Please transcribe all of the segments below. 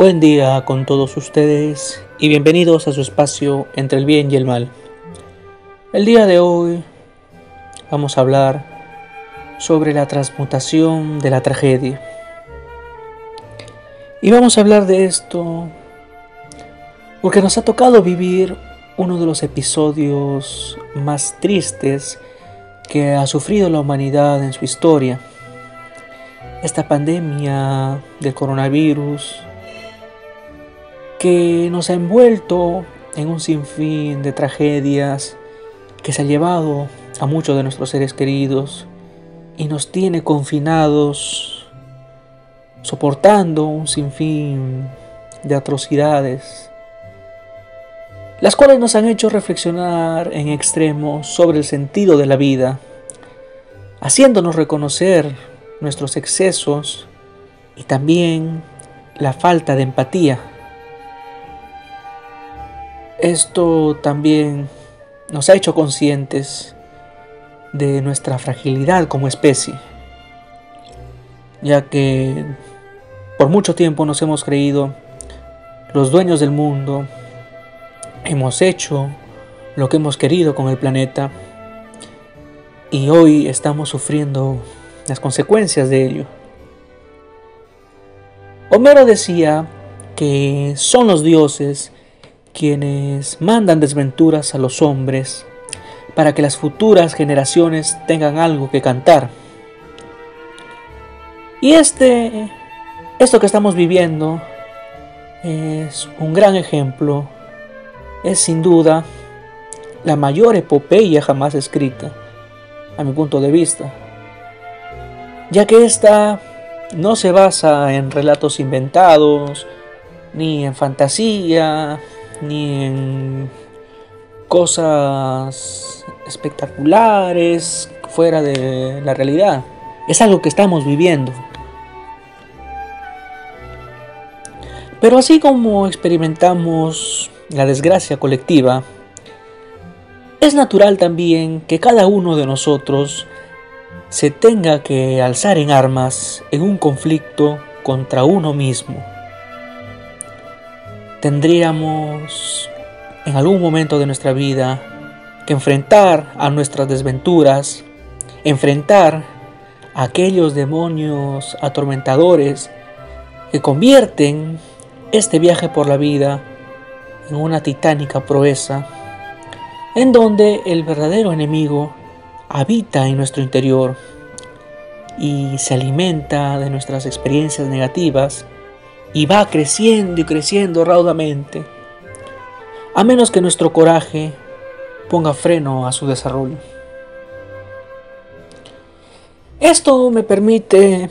Buen día con todos ustedes y bienvenidos a su espacio entre el bien y el mal. El día de hoy vamos a hablar sobre la transmutación de la tragedia. Y vamos a hablar de esto porque nos ha tocado vivir uno de los episodios más tristes que ha sufrido la humanidad en su historia. Esta pandemia del coronavirus que nos ha envuelto en un sinfín de tragedias, que se ha llevado a muchos de nuestros seres queridos y nos tiene confinados, soportando un sinfín de atrocidades, las cuales nos han hecho reflexionar en extremo sobre el sentido de la vida, haciéndonos reconocer nuestros excesos y también la falta de empatía esto también nos ha hecho conscientes de nuestra fragilidad como especie, ya que por mucho tiempo nos hemos creído los dueños del mundo, hemos hecho lo que hemos querido con el planeta y hoy estamos sufriendo las consecuencias de ello. Homero decía que son los dioses quienes mandan desventuras a los hombres para que las futuras generaciones tengan algo que cantar. Y este, esto que estamos viviendo es un gran ejemplo, es sin duda la mayor epopeya jamás escrita, a mi punto de vista, ya que esta no se basa en relatos inventados, ni en fantasía, ni en cosas espectaculares fuera de la realidad. Es algo que estamos viviendo. Pero así como experimentamos la desgracia colectiva, es natural también que cada uno de nosotros se tenga que alzar en armas en un conflicto contra uno mismo tendríamos en algún momento de nuestra vida que enfrentar a nuestras desventuras, enfrentar a aquellos demonios atormentadores que convierten este viaje por la vida en una titánica proeza, en donde el verdadero enemigo habita en nuestro interior y se alimenta de nuestras experiencias negativas y va creciendo y creciendo raudamente, a menos que nuestro coraje ponga freno a su desarrollo. Esto me permite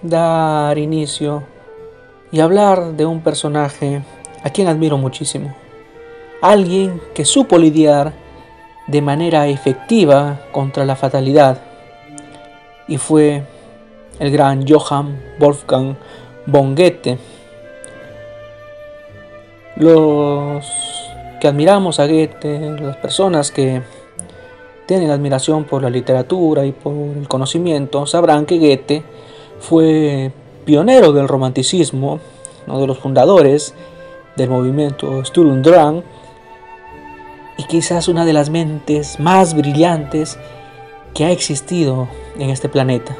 dar inicio y hablar de un personaje a quien admiro muchísimo. Alguien que supo lidiar de manera efectiva contra la fatalidad y fue el gran Johann Wolfgang Bonguete. Los que admiramos a Goethe, las personas que tienen admiración por la literatura y por el conocimiento, sabrán que Goethe fue pionero del romanticismo, uno de los fundadores del movimiento Sturm Drang y quizás una de las mentes más brillantes que ha existido en este planeta.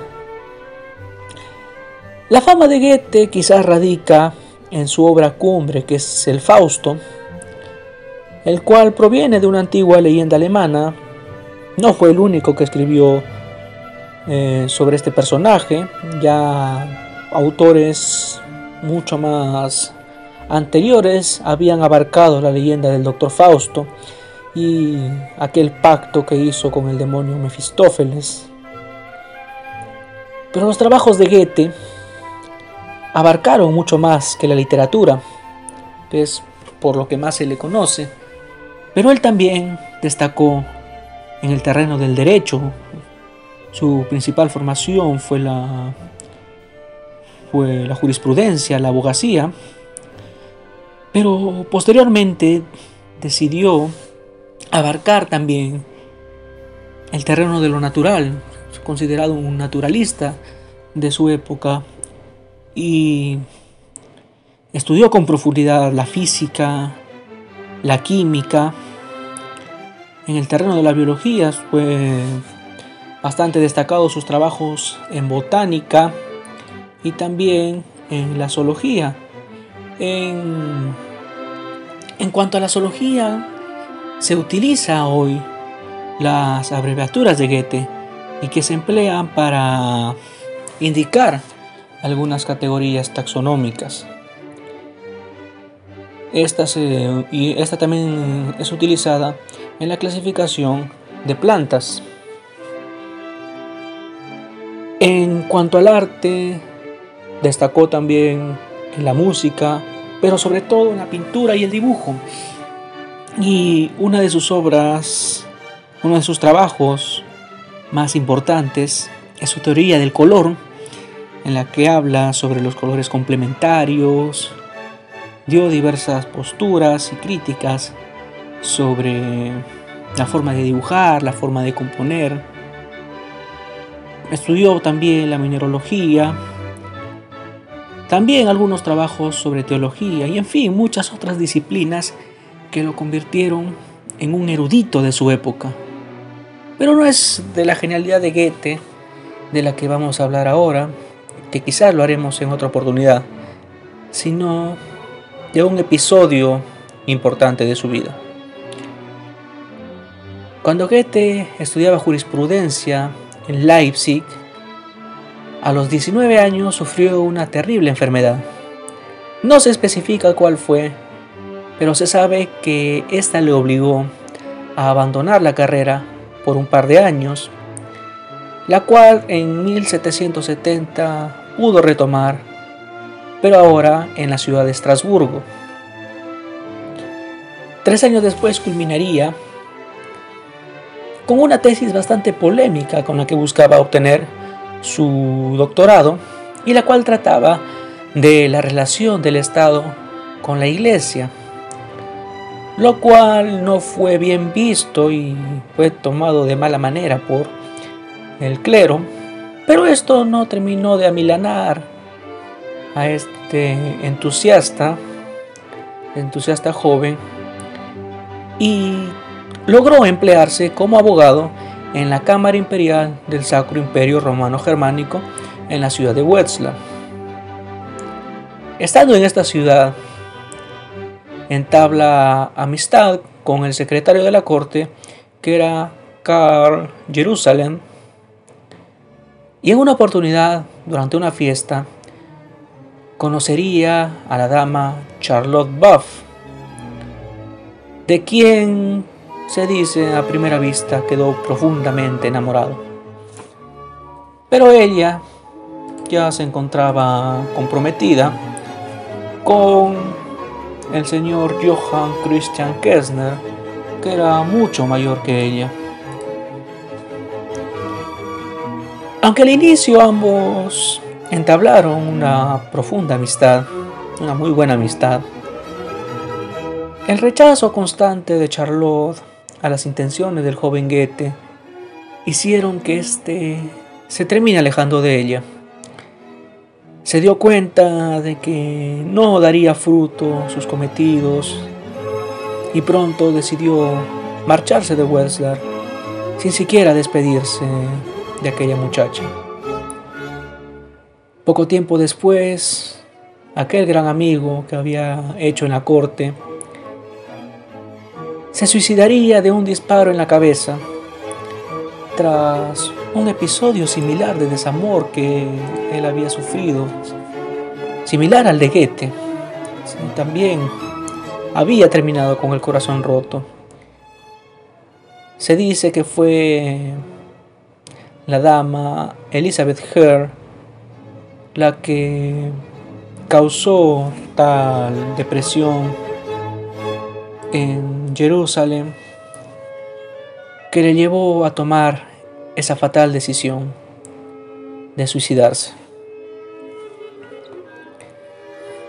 La fama de Goethe quizás radica en su obra cumbre, que es el Fausto, el cual proviene de una antigua leyenda alemana. No fue el único que escribió eh, sobre este personaje, ya autores mucho más anteriores habían abarcado la leyenda del doctor Fausto y aquel pacto que hizo con el demonio Mefistófeles. Pero los trabajos de Goethe abarcaron mucho más que la literatura, es por lo que más se le conoce, pero él también destacó en el terreno del derecho. Su principal formación fue la, fue la jurisprudencia, la abogacía, pero posteriormente decidió abarcar también el terreno de lo natural, considerado un naturalista de su época, y Estudió con profundidad la física, la química. En el terreno de la biología fue bastante destacado sus trabajos en botánica y también en la zoología. En, en cuanto a la zoología, se utiliza hoy las abreviaturas de Goethe y que se emplean para indicar algunas categorías taxonómicas. Esta, y esta también es utilizada en la clasificación de plantas. En cuanto al arte, destacó también en la música, pero sobre todo en la pintura y el dibujo. Y una de sus obras, uno de sus trabajos más importantes es su teoría del color, en la que habla sobre los colores complementarios, dio diversas posturas y críticas sobre la forma de dibujar, la forma de componer. Estudió también la mineralogía, también algunos trabajos sobre teología y en fin muchas otras disciplinas que lo convirtieron en un erudito de su época. Pero no es de la genialidad de Goethe de la que vamos a hablar ahora, que quizás lo haremos en otra oportunidad, sino de un episodio importante de su vida. Cuando Goethe estudiaba jurisprudencia en Leipzig, a los 19 años sufrió una terrible enfermedad. No se especifica cuál fue, pero se sabe que esta le obligó a abandonar la carrera por un par de años, la cual en 1770 pudo retomar pero ahora en la ciudad de Estrasburgo. Tres años después culminaría con una tesis bastante polémica con la que buscaba obtener su doctorado y la cual trataba de la relación del Estado con la Iglesia, lo cual no fue bien visto y fue tomado de mala manera por el clero, pero esto no terminó de amilanar a este entusiasta, entusiasta joven, y logró emplearse como abogado en la Cámara Imperial del Sacro Imperio Romano Germánico en la ciudad de Wetzlar. Estando en esta ciudad, entabla amistad con el secretario de la corte, que era Karl Jerusalem, y en una oportunidad, durante una fiesta, conocería a la dama Charlotte Buff, de quien se dice a primera vista quedó profundamente enamorado. Pero ella ya se encontraba comprometida con el señor Johann Christian Kessner, que era mucho mayor que ella. Aunque al inicio ambos entablaron una profunda amistad, una muy buena amistad. El rechazo constante de Charlotte a las intenciones del joven Goethe hicieron que éste se termine alejando de ella. Se dio cuenta de que no daría fruto sus cometidos y pronto decidió marcharse de Wetzlar sin siquiera despedirse de aquella muchacha. Poco tiempo después, aquel gran amigo que había hecho en la corte se suicidaría de un disparo en la cabeza tras un episodio similar de desamor que él había sufrido, similar al de Goethe. También había terminado con el corazón roto. Se dice que fue la dama Elizabeth Hare la que causó tal depresión en Jerusalén que le llevó a tomar esa fatal decisión de suicidarse.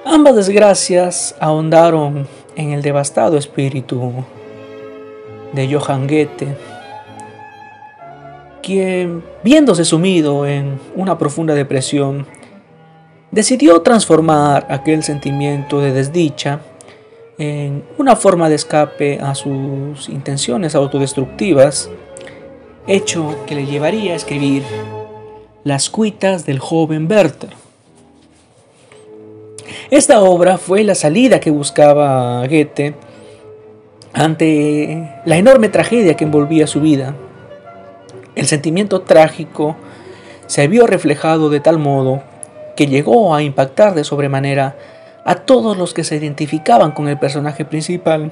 Ambas desgracias ahondaron en el devastado espíritu de Johann Goethe, quien, viéndose sumido en una profunda depresión, decidió transformar aquel sentimiento de desdicha en una forma de escape a sus intenciones autodestructivas, hecho que le llevaría a escribir Las cuitas del joven Werther. Esta obra fue la salida que buscaba Goethe ante la enorme tragedia que envolvía su vida. El sentimiento trágico se vio reflejado de tal modo que llegó a impactar de sobremanera a todos los que se identificaban con el personaje principal,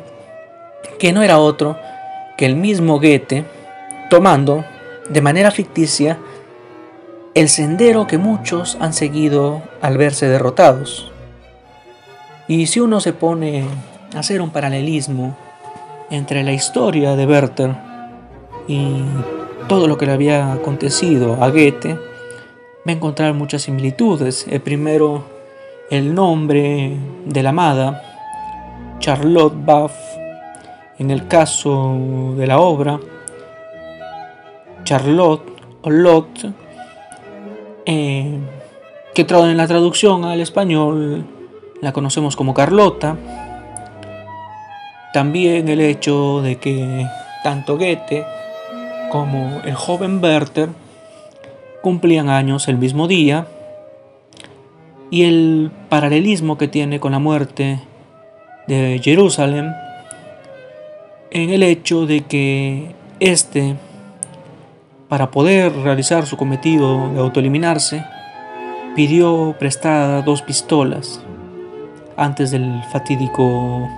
que no era otro que el mismo Goethe, tomando, de manera ficticia, el sendero que muchos han seguido al verse derrotados. Y si uno se pone a hacer un paralelismo entre la historia de Werther y todo lo que le había acontecido a Goethe, va a encontrar muchas similitudes. El primero, el nombre de la amada, Charlotte Buff, en el caso de la obra, Charlotte o Lot, eh, que en la traducción al español la conocemos como Carlota. También el hecho de que tanto Goethe como el joven Werther cumplían años el mismo día y el paralelismo que tiene con la muerte de Jerusalén en el hecho de que éste, para poder realizar su cometido de autoeliminarse, pidió prestada dos pistolas antes del fatídico,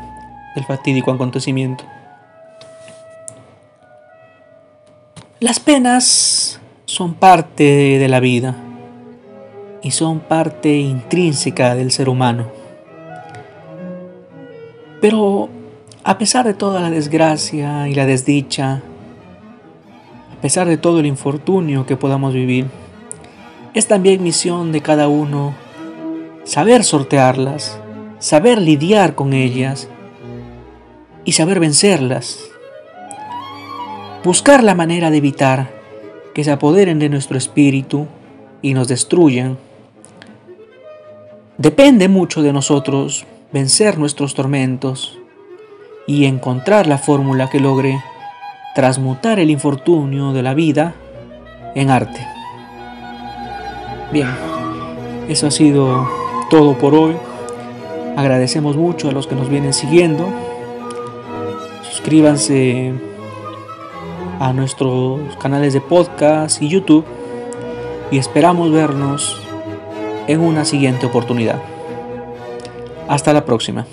del fatídico acontecimiento. Las penas son parte de la vida y son parte intrínseca del ser humano. Pero a pesar de toda la desgracia y la desdicha, a pesar de todo el infortunio que podamos vivir, es también misión de cada uno saber sortearlas, saber lidiar con ellas y saber vencerlas. Buscar la manera de evitar que se apoderen de nuestro espíritu y nos destruyan. Depende mucho de nosotros vencer nuestros tormentos y encontrar la fórmula que logre transmutar el infortunio de la vida en arte. Bien, eso ha sido todo por hoy. Agradecemos mucho a los que nos vienen siguiendo. Suscríbanse a nuestros canales de podcast y YouTube y esperamos vernos en una siguiente oportunidad. Hasta la próxima.